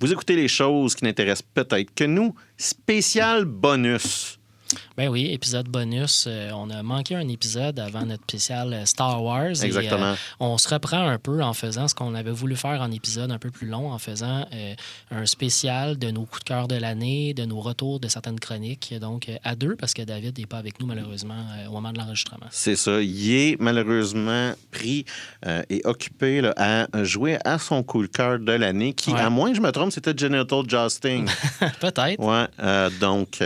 vous écoutez les choses qui n'intéressent peut-être que nous. Spécial bonus. Ben oui, épisode bonus. Euh, on a manqué un épisode avant notre spécial euh, Star Wars. et, Exactement. euh, on se reprend un peu en faisant ce qu'on avait voulu faire en épisode un peu plus long, en faisant euh, un spécial de nos coups de cœur de l'année, de nos retours de certaines chroniques. Donc, à deux, parce que David n'est pas avec nous, malheureusement, au moment de l'enregistrement. C'est ça. Il est malheureusement pris et occupé là, à jouer à son coup de cœur de l'année, qui, Ouais. à moins que je me trompe, c'était Genital Jousting. Peut-être. ouais. donc,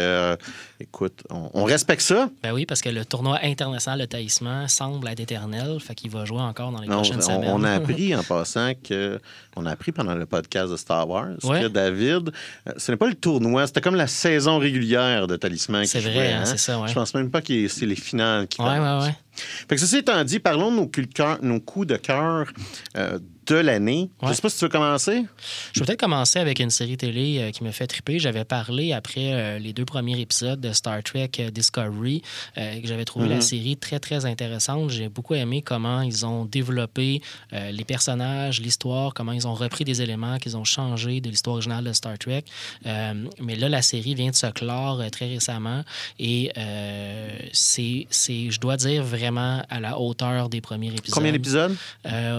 écoute, on, on respecte ça. Ben oui, parce que le tournoi international de taillissement semble être éternel. Fait qu'il va jouer encore dans les On, prochaines on- semaines. on a appris en passant que on a appris pendant le podcast de Star Wars Ouais. que David, euh, ce n'est pas le tournoi, c'était comme la saison régulière de Talisman. C'est vrai, jouait, hein, c'est ça, ouais. Je pense même pas que c'est les finales qui Ouais, ouais, ouais. Fait que ceci étant dit, parlons de nos coups de cœur, nos coups de cœur euh, de l'année. Je Ouais. sais pas si tu veux commencer. Je vais peut-être commencer avec une série télé euh, qui me fait triper. J'avais parlé après euh, les deux premiers épisodes de Star Trek euh, Discovery, euh, que j'avais trouvé Mhm. la série très, très intéressante. J'ai beaucoup aimé comment ils ont développé les personnages, l'histoire, comment ils ont repris des éléments qu'ils ont changé de l'histoire originale de Star Trek. Mais là, la série vient de se clore très récemment et c'est, c'est, je dois dire, vraiment à la hauteur des premiers épisodes. Combien d'épisodes?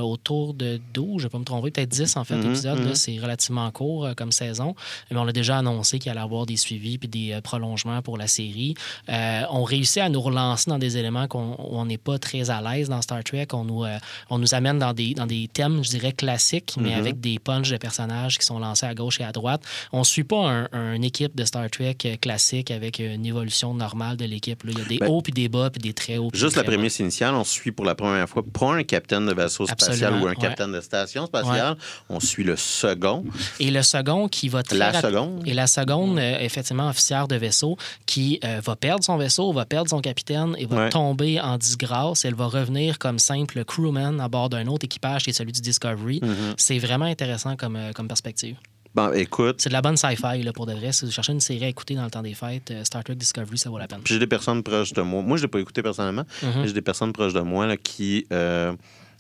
Autour de 12, je ne vais pas me tromper, peut-être 10 en fait, Mhm, épisodes. là. mhm. C'est relativement court euh, comme saison. Mais on a déjà annoncé qu'il allait y avoir des suivis puis des euh, prolongements pour la série. Euh, on réussit à nous relancer dans des éléments qu'on où on n'est pas très à l'aise dans Star Trek. On nous, on nous amène dans des, dans des thèmes, je dirais, classiques, mais Mhm. avec des punches de personnages qui sont lancés à gauche et à droite. On ne suit pas un- un- une équipe de Star Trek classique avec une évolution normale de l'équipe. là. Il y a des Ben, hauts puis des bas puis des très hauts. Juste la prémisse initiale, on suit pour la première fois pas un capitaine de vaisseau spatial Absolument, ou un ouais. capitaine de station spatiale. On suit le second. Et le second qui va très La seconde. Et la seconde, euh, effectivement, officière de vaisseau, qui euh, va perdre son vaisseau, va perdre son capitaine et va Ouais. tomber en disgrâce. Elle va revenir comme simple crewman à bord d'un autre équipage qui est celui du Discovery. Mhm. C'est vraiment intéressant comme, euh, comme perspective. Bon, écoute, C'est de la bonne sci-fi là, pour de vrai. Si vous cherchez une série à écouter dans le temps des fêtes, Star Trek Discovery, ça vaut la peine. j'ai des personnes proches de moi. Moi, je l'ai pas écouté personnellement, Mhm. mais j'ai des personnes proches de moi là, qui euh,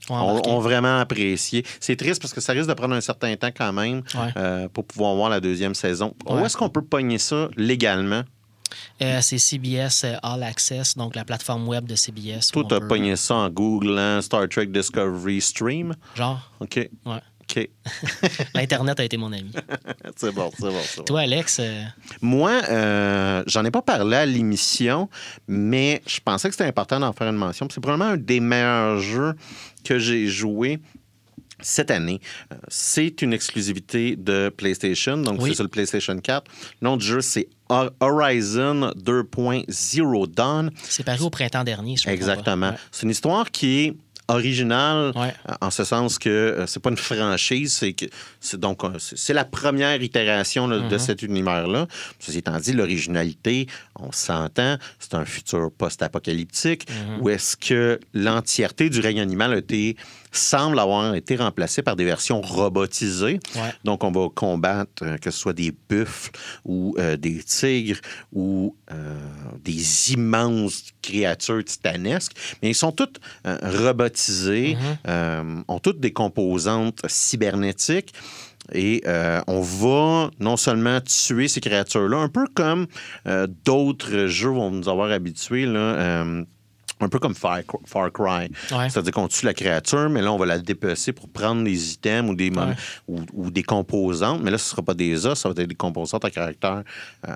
ont, ont vraiment apprécié. C'est triste parce que ça risque de prendre un certain temps quand même Ouais. euh, pour pouvoir voir la deuxième saison. Où est-ce qu'on peut pogner ça légalement? Euh, c'est CBS euh, All Access, donc la plateforme web de CBS. Toi, où on tu as peut- pogné ça en googlant Star Trek Discovery Stream? Genre, OK. Ouais. OK. l'Internet a été mon ami. c'est bon, c'est bon, c'est bon. Toi, Alex, euh, Moi, euh, j'en ai pas parlé à l'émission, mais je pensais que c'était important d'en faire une mention. C'est probablement un des meilleurs jeux que j'ai joué cette année. Euh, C'est une exclusivité de PlayStation, donc Oui. c'est sur le PlayStation 4. Le nom du jeu, c'est Ho- Horizon 2.0 Dawn. c'est paru au printemps dernier, je pas. Exactement. C'est une histoire qui est Ouais. euh, en ce sens que euh, c'est pas une franchise, c'est que c'est donc euh, c'est la première itération là, de Mhm. cet univers-là. Ceci étant dit, l'originalité, on s'entend, c'est un futur post-apocalyptique Mhm. où est-ce que l'entièreté du règne animal a été semble avoir été remplacée par des versions robotisées. Ouais. Donc, on va combattre, euh, que ce soit des buffles ou euh, des tigres ou euh, des immenses créatures titanesques. Mais ils sont toutes robotisés, Mhm. euh, ont toutes des composantes cybernétiques. Et euh, on va non seulement tuer ces créatures-là, un peu comme euh, d'autres jeux vont nous avoir habitués, là, euh, un peu comme Far, Far Cry. Ouais. C'est-à-dire qu'on tue la créature, mais là, on va la dépecer pour prendre des items ou des, Ouais. ou, ou des composantes. Mais là, ce ne sera pas des os, ça va être des composantes à caractère, euh,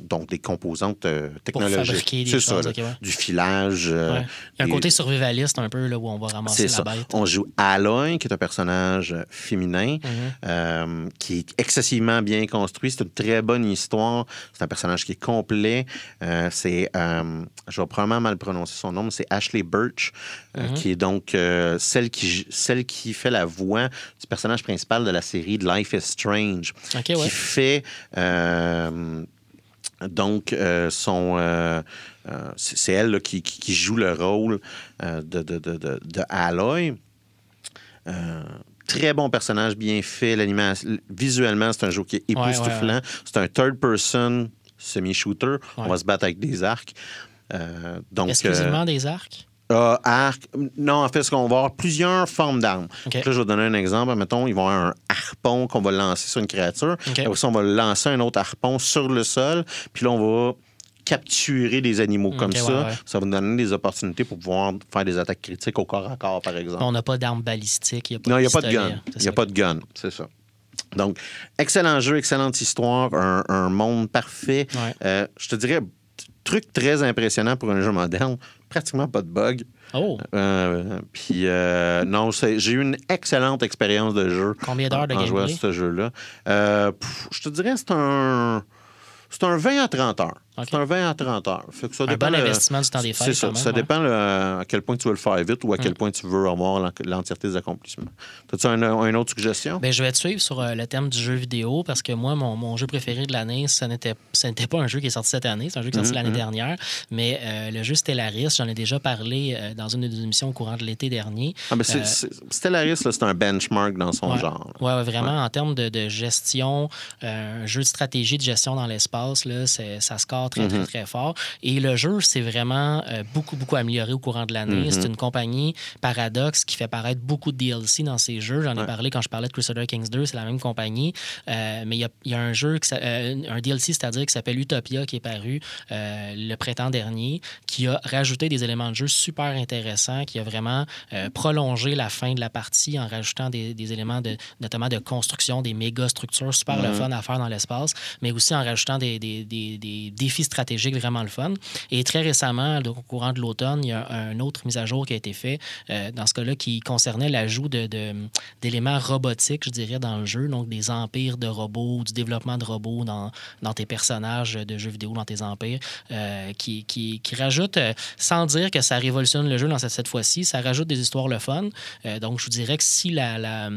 donc des composantes euh, technologiques. fabriquer des C'est ça, choses, ouais. du filage. euh. Il y a un des- côté survivaliste un peu là, où on va ramasser c'est la bête. On joue Aloy, qui est un personnage féminin, Mhm. euh, qui est excessivement bien construit. C'est une très bonne histoire. C'est un personnage qui est complet. C'est, je vais probablement mal prononcer son nom, c'est Ashley Birch, euh, Mhm. qui est donc euh, celle, qui, celle qui fait la voix du personnage principal de la série Life is Strange, qui fait euh, donc son. c'est elle là, qui, joue le rôle de, de, de, de, de Aloy. Très bon personnage, bien fait. L'animation, visuellement, c'est un jeu qui est Ouais, ouais, époustouflant. C'est un third-person semi-shooter. On va se battre avec des arcs. Euh, donc, Exclusivement des arcs? Euh, arc. Non, en fait, ce qu'on va avoir plusieurs formes d'armes. Là, je vais donner un exemple. Mettons, ils vont avoir un harpon qu'on va lancer sur une créature. OK. Après ça, on va lancer un autre harpon sur le sol. Puis là, on va capturer des animaux comme ça. ouais, ouais. Ça va nous donner des opportunités pour pouvoir faire des attaques critiques au corps à corps, par exemple. On n'a pas d'armes balistiques. y a pas Non, il n'y a pas de gun. Il n'y a pas de gun, c'est ça. Donc, excellent jeu, excellente histoire, un, un monde parfait. Ouais. Euh, je te dirais, truc très impressionnant pour un jeu moderne, pratiquement pas de bugs. Oh, Euh, puis, euh, non, j'ai eu une excellente expérience de jeu. Combien d'heures de en jouant à gameplay? ce jeu-là. Euh, je te dirais, c'est un. C'est un 20 à 30 heures. C'est un 20 à 30 heures. Fait que ça un dépend bon le- investissement du temps des fêtes. c'est ça. même, ça ouais. dépend le- à quel point tu veux le faire vite ou à quel Mm. point tu veux avoir l'en- l'entièreté des accomplissements. As-tu un, une autre suggestion? Ben, je vais te suivre sur euh, le thème du jeu vidéo parce que moi, mon, mon jeu préféré de l'année, ce n'était pas un jeu qui est sorti cette année, c'est un jeu qui est sorti Mhm, l'année mhm. dernière. Mais euh, le jeu Stellaris, j'en ai déjà parlé euh, dans une de nos émissions au courant de l'été dernier. Ah, ben, Stellaris, c'est un benchmark dans son Ouais. genre. Oui, vraiment, en termes de, de gestion, un jeu de stratégie de gestion dans l'espace, ça score très, très, Mhm. très fort. Et le jeu s'est vraiment euh, beaucoup, beaucoup amélioré au courant de l'année. Mhm. C'est une compagnie Paradox qui fait paraître beaucoup de DLC dans ses jeux. J'en ai parlé quand je parlais de Crusader Kings 2, c'est la même compagnie. Euh, mais il y a, il y a un jeu, qui euh, un DLC, c'est-à-dire qui s'appelle Utopia, qui est paru le printemps dernier, qui a rajouté des éléments de jeu super intéressants, qui a vraiment prolongé la fin de la partie en rajoutant des, des éléments de, notamment de construction, des méga structures super le Mhm. fun à faire dans l'espace, mais aussi en rajoutant des, des- des- des défis stratégiques vraiment le fun. Et très récemment, au courant de l'automne, il y a un autre mise à jour qui a été fait, euh, dans ce cas-là, qui concernait l'ajout de- de- d'éléments robotiques, je dirais, dans le jeu, donc des empires de robots, du développement de robots dans, dans tes personnages de jeux vidéo, dans tes empires, euh, qui, qui, qui rajoute, euh, sans dire que ça révolutionne le jeu dans cette, cette fois-ci, ça rajoute des histoires le fun. Euh, donc, je vous dirais que si la, la-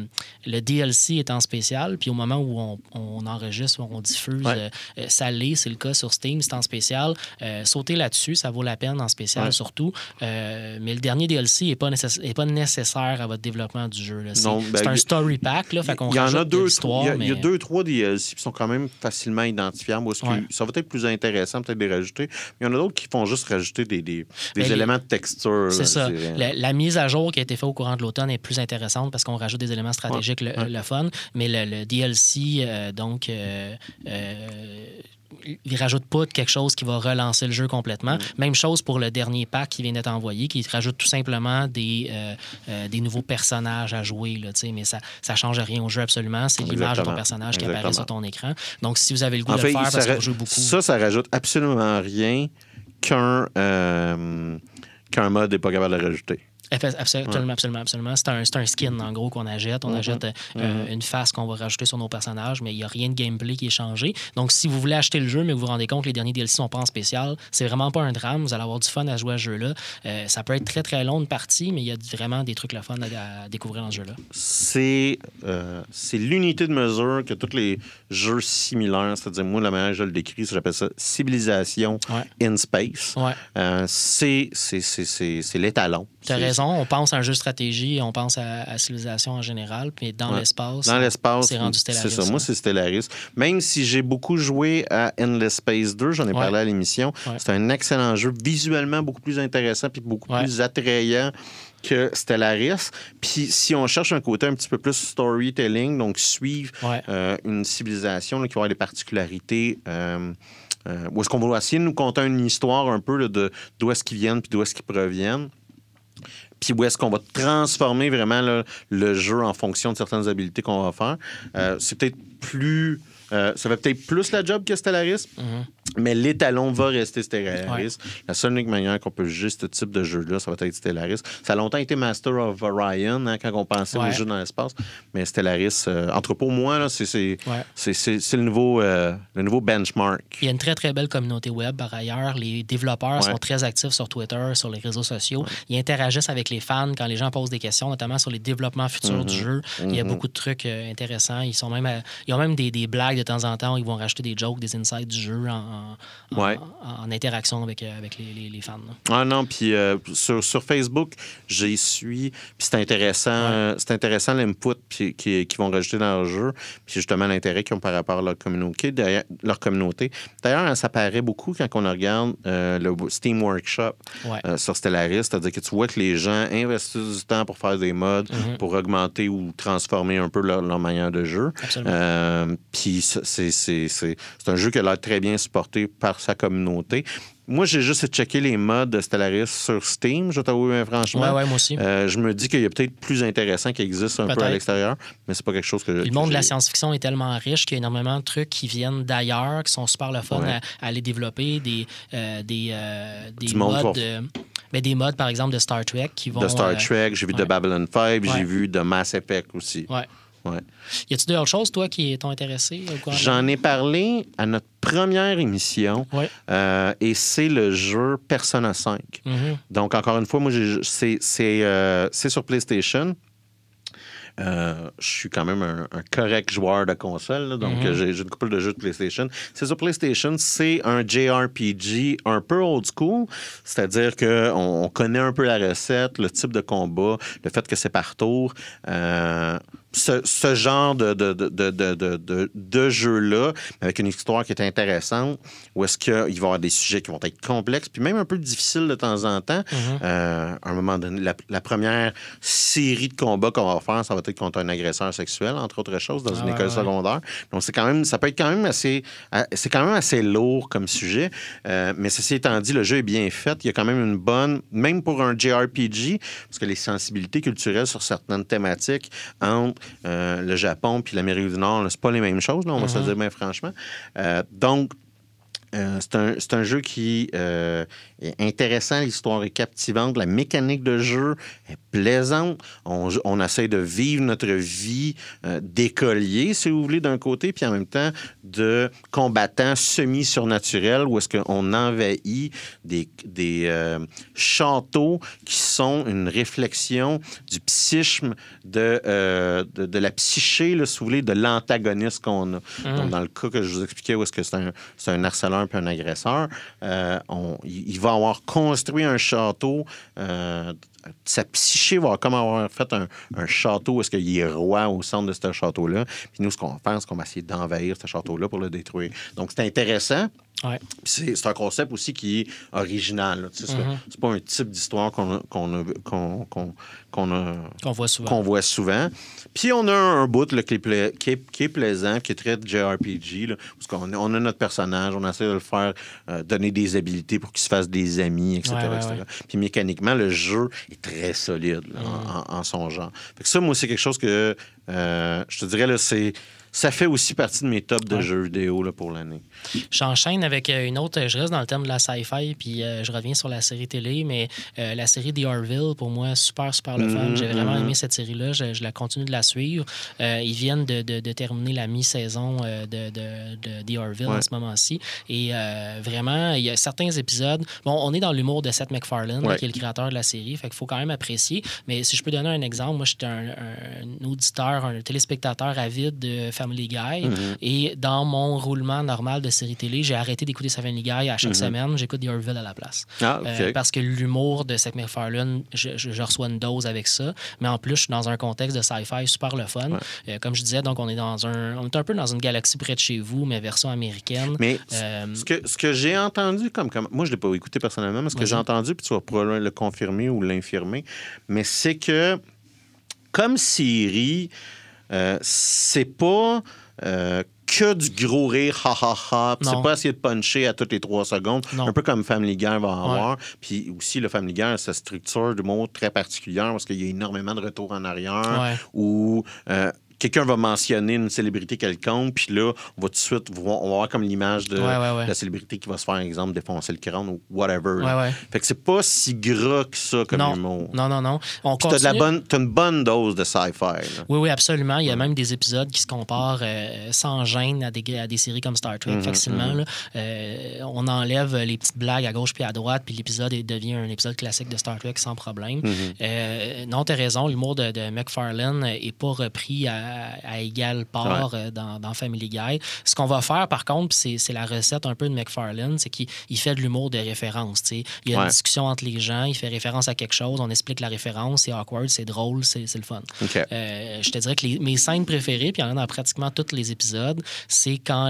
le DLC est en spécial, puis au moment où on, on enregistre, on diffuse, Ouais. ça l'est, c'est le cas sur Steam, c'est en spécial, euh, sautez là-dessus, ça vaut la peine en spécial Ouais. surtout. Euh, mais le dernier DLC n'est pas, est pas nécessaire à votre développement du jeu. C'est ben, c'est un story pack, là, fait qu'on Il y en a deux, il y a, y deux, trois DLC qui sont quand même facilement identifiables. Où Ouais. Ça va être plus intéressant, peut-être de les rajouter. Mais il y en a d'autres qui font juste rajouter des, des, des Ben, les- éléments de texture. C'est ça. La, la mise à jour qui a été faite au courant de l'automne est plus intéressante parce qu'on rajoute des éléments stratégiques, le, fun. Mais le, le DLC, euh, donc, euh, euh, il rajoute pas quelque chose qui va relancer le jeu complètement. Mm. Même chose pour le dernier pack qui vient d'être envoyé, qui rajoute tout simplement des, euh, euh, des nouveaux personnages à jouer. Là, mais ça ne change rien au jeu absolument. C'est l'image de ton personnage qui apparaît sur ton écran. Donc, si vous avez le goût En de fait, le faire parce beaucoup. ça, ça rajoute absolument rien qu'un euh, qu'un mode n'est pas capable de rajouter. Absolument, absolument, absolument. C'est un, un skin, en gros, qu'on achète. On achète euh, euh, une face qu'on va rajouter sur nos personnages, mais il n'y a rien de gameplay qui est changé. Donc, si vous voulez acheter le jeu, mais vous vous rendez compte que les derniers DLC sont pas en spécial, c'est vraiment pas un drame. Vous allez avoir du fun à jouer à ce jeu-là. Euh, ça peut être très, très long de partie, mais il y a vraiment des trucs le fun à, à découvrir dans ce jeu-là. C'est euh, l'unité de mesure que tous les jeux similaires, c'est-à-dire, moi, la manière que je le décris, j'appelle ça civilisation Ouais. in space. Ouais. C'est l'étalon. C'est-. On pense à un jeu de stratégie, on pense à, à civilisation en général, puis dans Ouais. l'espace. Dans l'espace, c'est rendu c'est Stellaris, ça. Moi, c'est Stellaris. Même si j'ai beaucoup joué à Endless Space 2, j'en ai Ouais. parlé à l'émission, Ouais. c'est un excellent jeu, visuellement beaucoup plus intéressant puis beaucoup plus attrayant que Stellaris. Puis si on cherche un côté un petit peu plus storytelling, donc suivre euh, une civilisation là, qui va avoir des particularités. euh, euh, où est-ce qu'on va essayer de nous conter une histoire un peu là, de d'où est-ce qu'ils viennent puis d'où est-ce qu'ils proviennent. Puis où est-ce qu'on va transformer vraiment le jeu en fonction de certaines habiletés qu'on va faire. Euh, c'est peut-être plus... euh, ça fait peut-être plus la job que Stellaris, Mhm. mais l'étalon va rester Stellaris. La seule unique manière qu'on peut juger ce type de jeu-là, ça va être Stellaris. Ça a longtemps été Master of Orion hein, quand on pensait Ouais. aux jeux dans l'espace. Mais Stellaris, euh, entre pour moi, c'est, Ouais. le, nouveau, euh, le nouveau benchmark. Il y a une très, très belle communauté web par ailleurs. Les développeurs sont très actifs sur Twitter, sur les réseaux sociaux. Ils interagissent avec les fans quand les gens posent des questions, notamment sur les développements futurs du Mhm. jeu. Il y a Mhm. beaucoup de trucs euh, intéressants. Ils, sont même à- ils ont même des, des blagues de temps en temps. Ils vont rajouter des jokes, des insights du jeu en, en- en- Ouais. en- en interaction avec, euh, avec les, les- les fans. là. Ah non, puis euh, sur, sur Facebook, j'y suis. Puis c'est intéressant, euh, c'est intéressant l'input puis qui- qu'ils vont rajouter dans leur jeu. Puis justement l'intérêt qu'ils ont par rapport à leur communauté. D'ailleurs, leur communauté. D'ailleurs, ça paraît beaucoup quand on regarde euh, le Steam Workshop Ouais. sur Stellaris. C'est-à-dire que tu vois que les gens investissent du temps pour faire des mods, Mhm. pour augmenter ou transformer un peu leur, leur manière de jeu. Absolument. Puis c'est- un jeu qui a l'air très bien supporté par sa communauté. Moi, j'ai juste checké les mods de Stellaris sur Steam, je t'avoue, mais franchement. Ouais, ouais, moi aussi. Euh, je me dis qu'il y a peut-être plus intéressant qui existe un peu à l'extérieur, mais c'est pas quelque chose que je. Le monde de la science-fiction est tellement riche qu'il y a énormément de trucs qui viennent d'ailleurs, qui sont super le fun Ouais. à, développer. Des, euh, des, euh, des modes, pour- ben, des modes, par exemple, de Star Trek qui vont. De Star Trek, j'ai vu de. Babylon 5, j'ai vu de Mass Effect aussi. ouais. Ouais. Y a-tu d'autres choses, toi, qui t'ont intéressé? J'en ai parlé à notre première émission Ouais. euh, et c'est le jeu Persona 5. Mhm. Donc, encore une fois, moi, j'ai- c'est c'est, euh, c'est sur PlayStation. Euh, je suis quand même un, un correct joueur de console, là, donc Mhm. euh, j'ai j'ai une couple de jeux de PlayStation. C'est sur PlayStation, c'est un JRPG un peu old school, c'est-à-dire qu'on on connaît un peu la recette, le type de combat, le fait que c'est par tour. Euh, ce, ce genre de, de, de, de, de, jeu-là, avec une histoire qui est intéressante, où est-ce qu'il va y avoir des sujets qui vont être complexes, puis même un peu difficiles de temps en temps. Mhm. Euh, à un moment donné, la, la première série de combats qu'on va faire, ça va être contre un agresseur sexuel, entre autres choses, dans Ah une école ouais. secondaire. Donc, c'est quand même, ça peut être quand même assez, euh, c'est quand même assez lourd comme sujet. Euh, mais ceci étant dit, le jeu est bien fait. Il y a quand même une bonne, même pour un JRPG, parce que les sensibilités culturelles sur certaines thématiques entre euh, le Japon puis l'Amérique du Nord, c'est pas les mêmes choses, là, on va se Mhm. dire bien franchement. Euh, donc, euh, c'est un, un jeu qui euh, intéressant, l'histoire est captivante, la mécanique de jeu est plaisante. On, on essaie de vivre notre vie euh, d'écolier, si vous voulez, d'un côté, puis en même temps de combattants semi-surnaturels, où est-ce qu'on envahit des, des euh, châteaux qui sont une réflexion du psychisme, de, euh, de, de la psyché, là, si vous voulez, de l'antagoniste qu'on a. Donc, dans le cas que je vous expliquais, où est-ce que c'est un, c'est un harceleur puis un agresseur, euh, on- il il va avoir construit un château. euh, sa psyché va comme avoir fait un, un château est-ce qu'il est roi au centre de ce château-là. Puis nous, ce qu'on faire, c'est qu'on va essayer d'envahir ce château-là pour le détruire. Donc, c'est intéressant. Ouais. C'est c'est un concept aussi qui est original. Tu sais, c'est- Mhm. C'est pas un type d'histoire qu'on a- qu'on a- qu'on- qu'on- qu'on a Qu'on voit souvent. qu'on voit souvent. Puis on a un, bout là, qui, est pla- qui, est, qui est plaisant, qui est très JRPG, là, parce qu'on on a notre personnage, on essaie de le faire euh, donner des habilités pour qu'il se fasse des amis, etc. Ouais, ouais, etc. Puis mécaniquement, le jeu est très solide là, en, en- en son genre. Fait que ça, moi, c'est quelque chose que euh, je te dirais, là, c'est. Ça fait aussi partie de mes tops de Ouais. jeux vidéo là, pour l'année. J'enchaîne avec euh, une autre. Je reste dans le thème de la sci-fi, puis euh, je reviens sur la série télé, mais euh, la série The Orville, pour moi, super, super le fun. J'ai vraiment mhm. aimé cette série-là. Je, je la continue de la suivre. Euh, ils viennent de, de- de terminer la mi-saison de, de- The Orville en ce moment-ci. Et vraiment, il y a certains épisodes. Bon, on est dans l'humour de Seth MacFarlane, Ouais. qui est le créateur de la série, fait qu'il faut quand même apprécier. Mais si je peux donner un exemple, moi, j'étais un, un auditeur, un téléspectateur avide de Family Guy. Mhm. Et dans mon roulement normal de série télé, j'ai arrêté d'écouter Family Guy à chaque semaine. J'écoute The Orville à la place. Ah, OK. Euh, parce que l'humour de Seth MacFarlane, je, je- je reçois une dose avec ça. Mais en plus, je suis dans un contexte de sci-fi super le fun. Euh, comme je disais, donc on est dans un, on est un peu dans une galaxie près de chez vous, mais version américaine. Mais Euh, ce que, ce que j'ai entendu, comme, comme moi, je ne l'ai pas écouté personnellement, mais ce que j'ai entendu, puis tu vas probablement le confirmer ou l'infirmer, mais c'est que, comme Siri, euh, c'est pas euh, que du gros rire, ha ha ha, c'est pas essayer de puncher à toutes les trois secondes, Non. un peu comme Family Guy va avoir. Puis aussi, le Family Guy a sa structure de mots très particulière parce qu'il y a énormément de retours en arrière où euh, quelqu'un va mentionner une célébrité quelconque, puis là, on va tout de suite voir, on va voir comme l'image de, Ouais, ouais, ouais. la célébrité qui va se faire, exemple, défoncer le crâne ou whatever. Fait que c'est pas si gras que ça comme non, humour. non, non, non. On Puis t'as de la continue- bonne, t'as une bonne dose de sci-fi. Oui, oui, absolument. Il y a même des épisodes qui se comparent euh, sans gêne à des, à des séries comme Star Trek, Mhm, facilement. là. Euh, on enlève les petites blagues à gauche puis à droite, puis l'épisode devient un épisode classique de Star Trek sans problème. Mhm. Euh, non, tu as raison, l'humour de, de McFarlane n'est pas repris à, à égale part euh, dans, dans Family Guy. Ce qu'on va faire, par contre, c'est la recette un peu de McFarlane, c'est qu'il il fait de l'humour de référence. tu sais. Il y a Ouais. une discussion entre les gens, il fait référence à quelque chose, on explique la référence, c'est awkward, c'est drôle, c'est c'est le fun. OK. Euh, je te dirais que les- mes scènes préférées, puis il y en a dans pratiquement tous les épisodes, c'est quand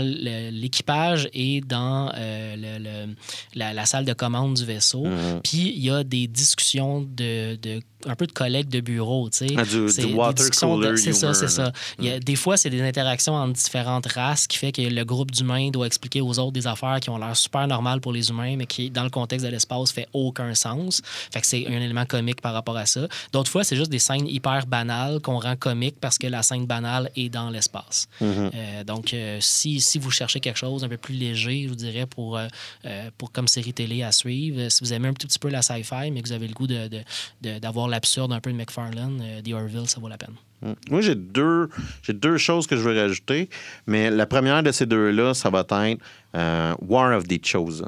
l'équipage est dans euh, le- le- la, la salle de commande du vaisseau, Mhm. puis il y a des discussions de, de- un peu de collègues de bureau, tu sais. Ah, du- C'est du des water discussions de- cooler C'est ça, c'est ça. là. Il y a- des fois, c'est des interactions entre différentes races qui fait que le groupe d'humains doit expliquer aux autres des affaires qui ont l'air super normales pour les humains, mais qui, dans le contexte de l'espace, fait aucun sens. Fait que c'est un élément comique par rapport à ça. D'autres fois, c'est juste des scènes hyper banales qu'on rend comiques parce que la scène banale est dans l'espace. Mhm. Euh, donc, euh, si, si vous cherchez quelque chose un peu plus léger, je vous dirais, pour, euh, pour comme série télé à suivre, si vous aimez un petit peu la sci-fi, mais que vous avez le goût de- de- de- d'avoir l'absurde un peu de McFarlane, euh, The Orville, ça vaut la peine. Mm. Moi, j'ai deux, j'ai deux choses que je veux rajouter, mais la première de ces deux-là, ça va être euh, War of the Chosen,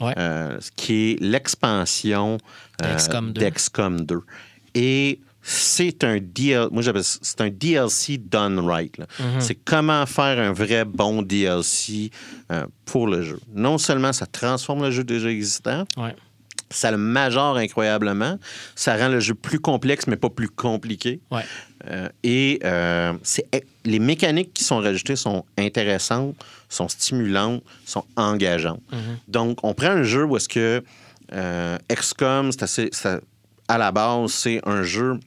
Ouais. euh, ce qui est l'expansion euh, d'XCOM 2. d'XCOM 2. Et c'est un DL, moi j'appelle ça- c'est un DLC done right. Mhm. C'est comment faire un vrai bon DLC euh, pour le jeu. Non seulement ça transforme le jeu déjà existant, Ouais. Ça le majore incroyablement, ça rend le jeu plus complexe mais pas plus compliqué. Ouais. Euh, et euh, c'est- les mécaniques qui sont rajoutées sont intéressantes, sont stimulantes, sont engageantes. Mhm. Donc, on prend un jeu où est-ce que euh, XCOM, c'est à la base, c'est un jeu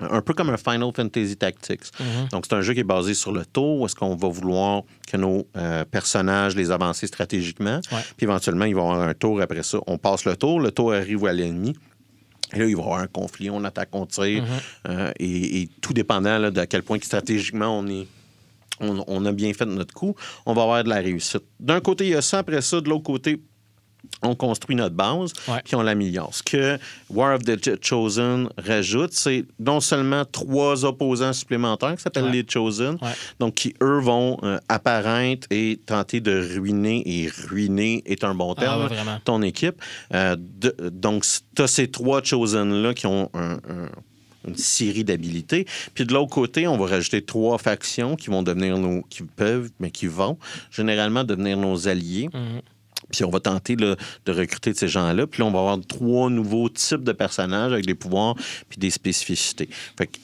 un peu comme un Final Fantasy Tactics. Mhm. Donc, c'est un jeu qui est basé sur le tour, où est-ce qu'on va vouloir que nos euh, personnages les avancent stratégiquement. Ouais. Puis éventuellement, il va y avoir un tour après ça. On passe le tour, le tour arrive à l'ennemi. Et là, il va y avoir un conflit, on attaque, on tire. Mhm. Euh, et, et tout dépendant là, de à quel point que stratégiquement on est. On, on a bien fait notre coup, on va avoir de la réussite. D'un côté, il y a ça, après ça, de l'autre côté, on construit notre base, Ouais. puis on l'améliore. Ce que War of the Ch- Chosen rajoute, c'est non seulement trois opposants supplémentaires qui s'appellent Ouais. les Chosen, Ouais. donc qui, eux, vont euh, apparaître et tenter de ruiner, et ruiner est un bon Ah, terme, ton équipe. Euh, de- donc, tu as ces trois Chosen-là qui ont un- un- une série d'habilités. Puis de l'autre côté, on va rajouter trois factions qui vont devenir nos. qui peuvent, mais qui vont généralement devenir nos alliés. Mhm. Puis on va tenter de recruter ces gens-là. Puis là, on va avoir trois nouveaux types de personnages avec des pouvoirs puis des spécificités. Fait que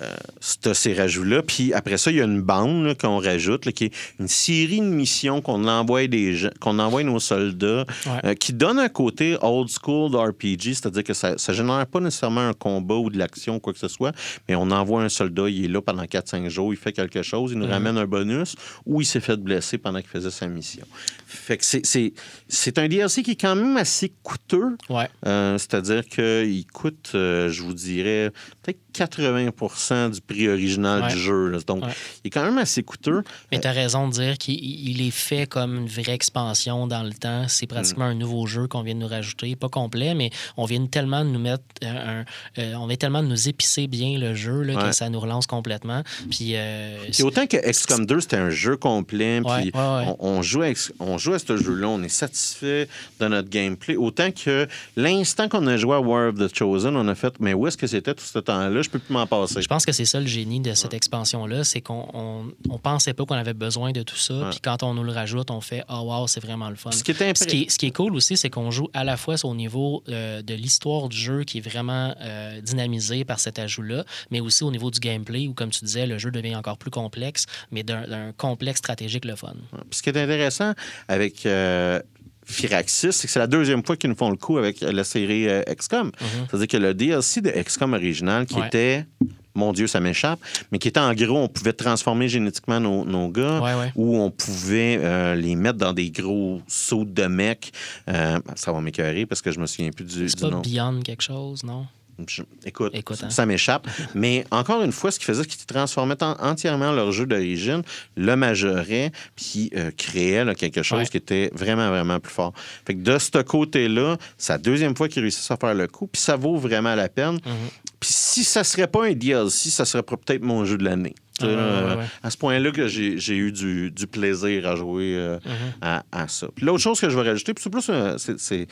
euh, ces rajouts-là. Puis après ça, il y a une bande qu'on rajoute, là, qui est une série de missions qu'on envoie des gens, qu'on envoie nos soldats, Ouais. euh, qui donne un côté old school de RPG, c'est-à-dire que ça ne génère pas nécessairement un combat ou de l'action ou quoi que ce soit, mais on envoie un soldat, il est là pendant 4-5 jours, il fait quelque chose, il nous Mhm. ramène un bonus, ou il s'est fait blesser pendant qu'il faisait sa mission. Fait que c'est- un DLC qui est quand même assez coûteux. Ouais. Euh, C'est-à-dire qu'il coûte, euh, je vous dirais, peut-être 80 du prix original Ouais. du jeu. là. Donc, Ouais. il est quand même assez coûteux. Mais tu as raison de dire qu'il il est fait comme une vraie expansion dans le temps. C'est pratiquement un nouveau jeu qu'on vient de nous rajouter. Pas complet, mais on vient tellement de nous mettre euh, un- euh, on vient tellement de nous épicer bien le jeu là, Ouais. que ça nous relance complètement. Puis euh, Puis autant que XCOM 2, c'était un jeu complet, puis ouais, ouais. On, on joue à, on joue à ce jeu-là, on est satisfait de notre gameplay. Autant que l'instant qu'on a joué à War of the Chosen, on a fait, mais où est-ce que c'était tout ce temps-là? Je peux plus m'en passer. Je pense que c'est ça le génie de cette expansion-là, c'est qu'on on, on pensait pas qu'on avait besoin de tout ça. Puis quand on nous le rajoute, on fait Ah, wow, c'est vraiment le fun. Ce qui est impré- Ce qui, est, ce qui est cool aussi, c'est qu'on joue à la fois au niveau euh, de l'histoire du jeu qui est vraiment euh, dynamisé par cet ajout-là, mais aussi au niveau du gameplay où, comme tu disais, le jeu devient encore plus complexe, mais d'un complexe stratégique le fun. Ce qui est intéressant avec euh, Firaxis, c'est que c'est la deuxième fois qu'ils nous font le coup avec la série euh, XCOM. C'est-à-dire que le DLC de XCOM original, qui. Ouais. était, mon Dieu, ça m'échappe, mais qui était en gros, on pouvait transformer génétiquement nos, nos gars, Ouais, ouais. ou on pouvait euh, les mettre dans des gros sauts de mecs. Euh, ça va m'écœurer parce que je me souviens plus du, C'est du pas nom. Beyond quelque chose, non? je- écoute, hein. ça m'échappe. Mais encore une fois, ce qu'ils faisaient, c'est qu'ils transformaient en- entièrement leur jeu d'origine, le majoraient, puis euh, créaient là, quelque chose Ouais. qui était vraiment, vraiment plus fort. Fait que de ce côté-là, c'est la deuxième fois qu'ils réussissent à faire le coup, puis ça vaut vraiment la peine. Mm-hmm. Puis si ça serait pas un DLC, ça serait pas peut-être mon jeu de l'année. Ah, Euh, ouais. À ce point-là que j'ai eu du, du plaisir à jouer euh, Mm-hmm. à, à ça. L'autre chose que je vais rajouter, c'est plus c'est-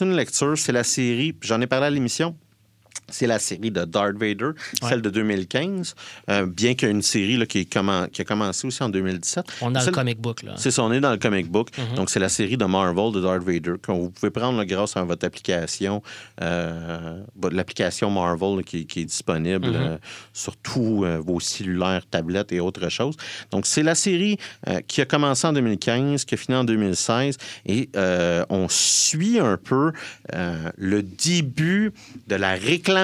une lecture, c'est la série, j'en ai parlé à l'émission. C'est la série de Darth Vader, Ouais. celle de 2015, euh, bien qu'il y ait une série là, qui, est commen- qui a commencé aussi en 2017. On est dans Celle- le comic book, là. c'est ça, on est dans le comic book. Mhm. Donc, c'est la série de Marvel de Darth Vader que vous pouvez prendre là, grâce à votre application, euh, l'application Marvel là, qui, qui est disponible Mhm. euh, sur tous vos cellulaires, tablettes et autres choses. Donc, c'est la série qui a commencé en 2015, qui a fini en 2016 et on suit un peu le début de la réclamation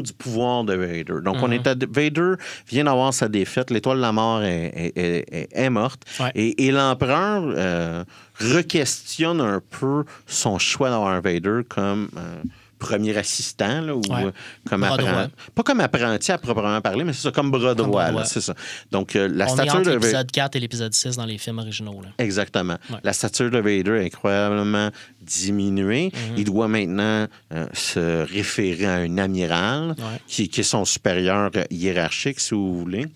du pouvoir de Vader. Donc, on Mhm. est à Vader vient d'avoir sa défaite. L'étoile de la mort est, est- est- est- est morte. Ouais. Et, et l'empereur euh, re-questionne un peu son choix d'avoir Vader comme euh, premier assistant, là, ou Ouais. euh, comme apprenti. Pas comme apprenti à proprement parler, mais c'est ça, comme bras droit. C'est ça. Donc, euh, la On est stature entre de Vader. l'épisode 4 et l'épisode 6 dans les films originaux. Là. Exactement. Ouais. La stature de Vader est incroyablement diminuée. Mhm. Il doit maintenant euh, se référer à un amiral Ouais. qui, qui est son supérieur hiérarchique, si vous voulez.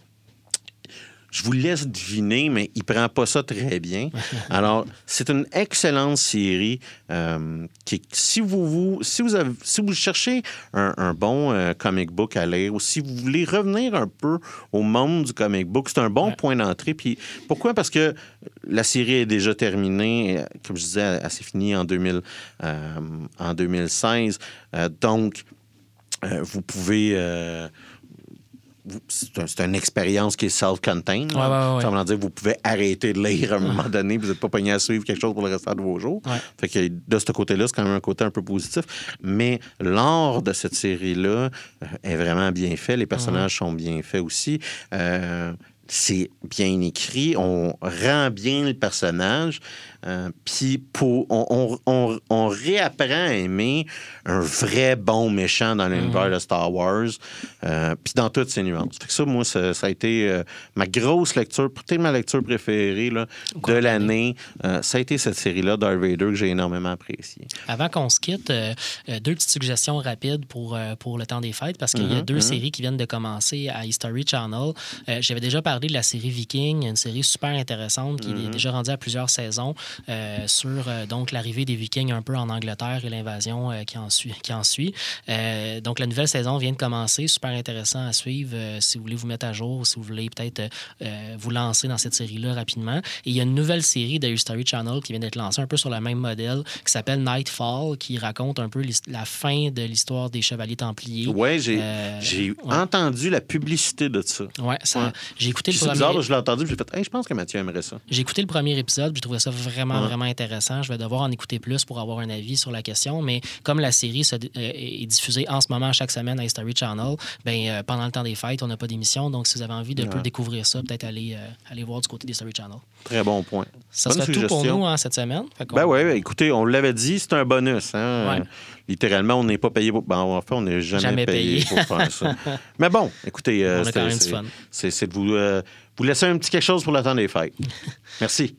Je vous laisse deviner, mais il prend pas ça très bien. Alors, c'est une excellente série euh, qui, si vous, vous, si vous, avez- si vous cherchez un, un bon euh, comic book à lire ou si vous voulez revenir un peu au monde du comic book, c'est un bon Ouais. point d'entrée. Puis pourquoi? Parce que la série est déjà terminée. Euh, Comme je disais, elle s'est finie en, 2000, euh, en 2016. Euh, donc, vous pouvez. C'est un- c'est une expérience qui est self-contained. là. Ouais, ouais, ouais, ouais. Ça veut dire que vous pouvez arrêter de lire à un moment donné, vous n'êtes pas pogné à suivre quelque chose pour le restant de vos jours. Fait que de ce côté-là, c'est quand même un côté un peu positif. Mais l'art de cette série-là euh, est vraiment bien fait. Les personnages sont bien faits aussi. Euh, c'est bien écrit, on rend bien le personnage, euh, puis pour- on, on- on- on réapprend à aimer un vrai bon méchant dans l'univers de Star Wars, euh, puis dans toutes ses nuances. Fait que ça, moi, ça, ça a été euh, ma grosse lecture, peut-être ma lecture préférée là, de l'année. Ça a été cette série-là, Darth Vader, que j'ai énormément appréciée. Avant qu'on se quitte, deux petites suggestions rapides pour, pour le temps des fêtes, parce qu'il y a Mhm, deux mhm. séries qui viennent de commencer à History Channel. J'avais déjà parlé de la série Viking, une série super intéressante qui Mhm. est déjà rendue à plusieurs saisons sur euh, donc l'arrivée des Vikings un peu en Angleterre et l'invasion euh, qui, en suit, qui en suit. Euh, donc la nouvelle saison vient de commencer, super intéressant à suivre euh, si vous voulez vous mettre à jour, si vous voulez peut-être euh, euh, vous lancer dans cette série-là rapidement. Et il y a une nouvelle série de History Channel qui vient d'être lancée un peu sur le même modèle qui s'appelle Nightfall, qui raconte un peu la fin de l'histoire des Chevaliers Templiers. Ouais, j'ai Euh, ouais. entendu la publicité de ça. Ouais, ça, Ouais. j'ai écouté le C'est premier. bizarre, je l'ai entendu, j'ai fait, Hey, je pense que Mathieu aimerait ça. J'ai écouté le premier épisode, j'ai trouvé ça vraiment, Ouais. vraiment intéressant. Je vais devoir en écouter plus pour avoir un avis sur la question. Mais comme la série se- euh, est diffusée en ce moment chaque semaine à History Channel, ben, euh, pendant le temps des fêtes, on n'a pas d'émission. Donc, si vous avez envie de Ouais. découvrir ça, peut-être aller, euh, aller voir du côté d'History Channel. Très bon point. Ça Bonne serait tout pour nous hein, cette semaine. Ben oui, écoutez, on l'avait dit, c'est un bonus. Hein? Ouais. Littéralement, on n'est pas payé pour. Ben, en fait, on n'est jamais, Jamais payé, payé. pour faire ça. Mais bon, écoutez, c'est- de vous, vous laisser un petit quelque chose pour le temps des fêtes. Merci.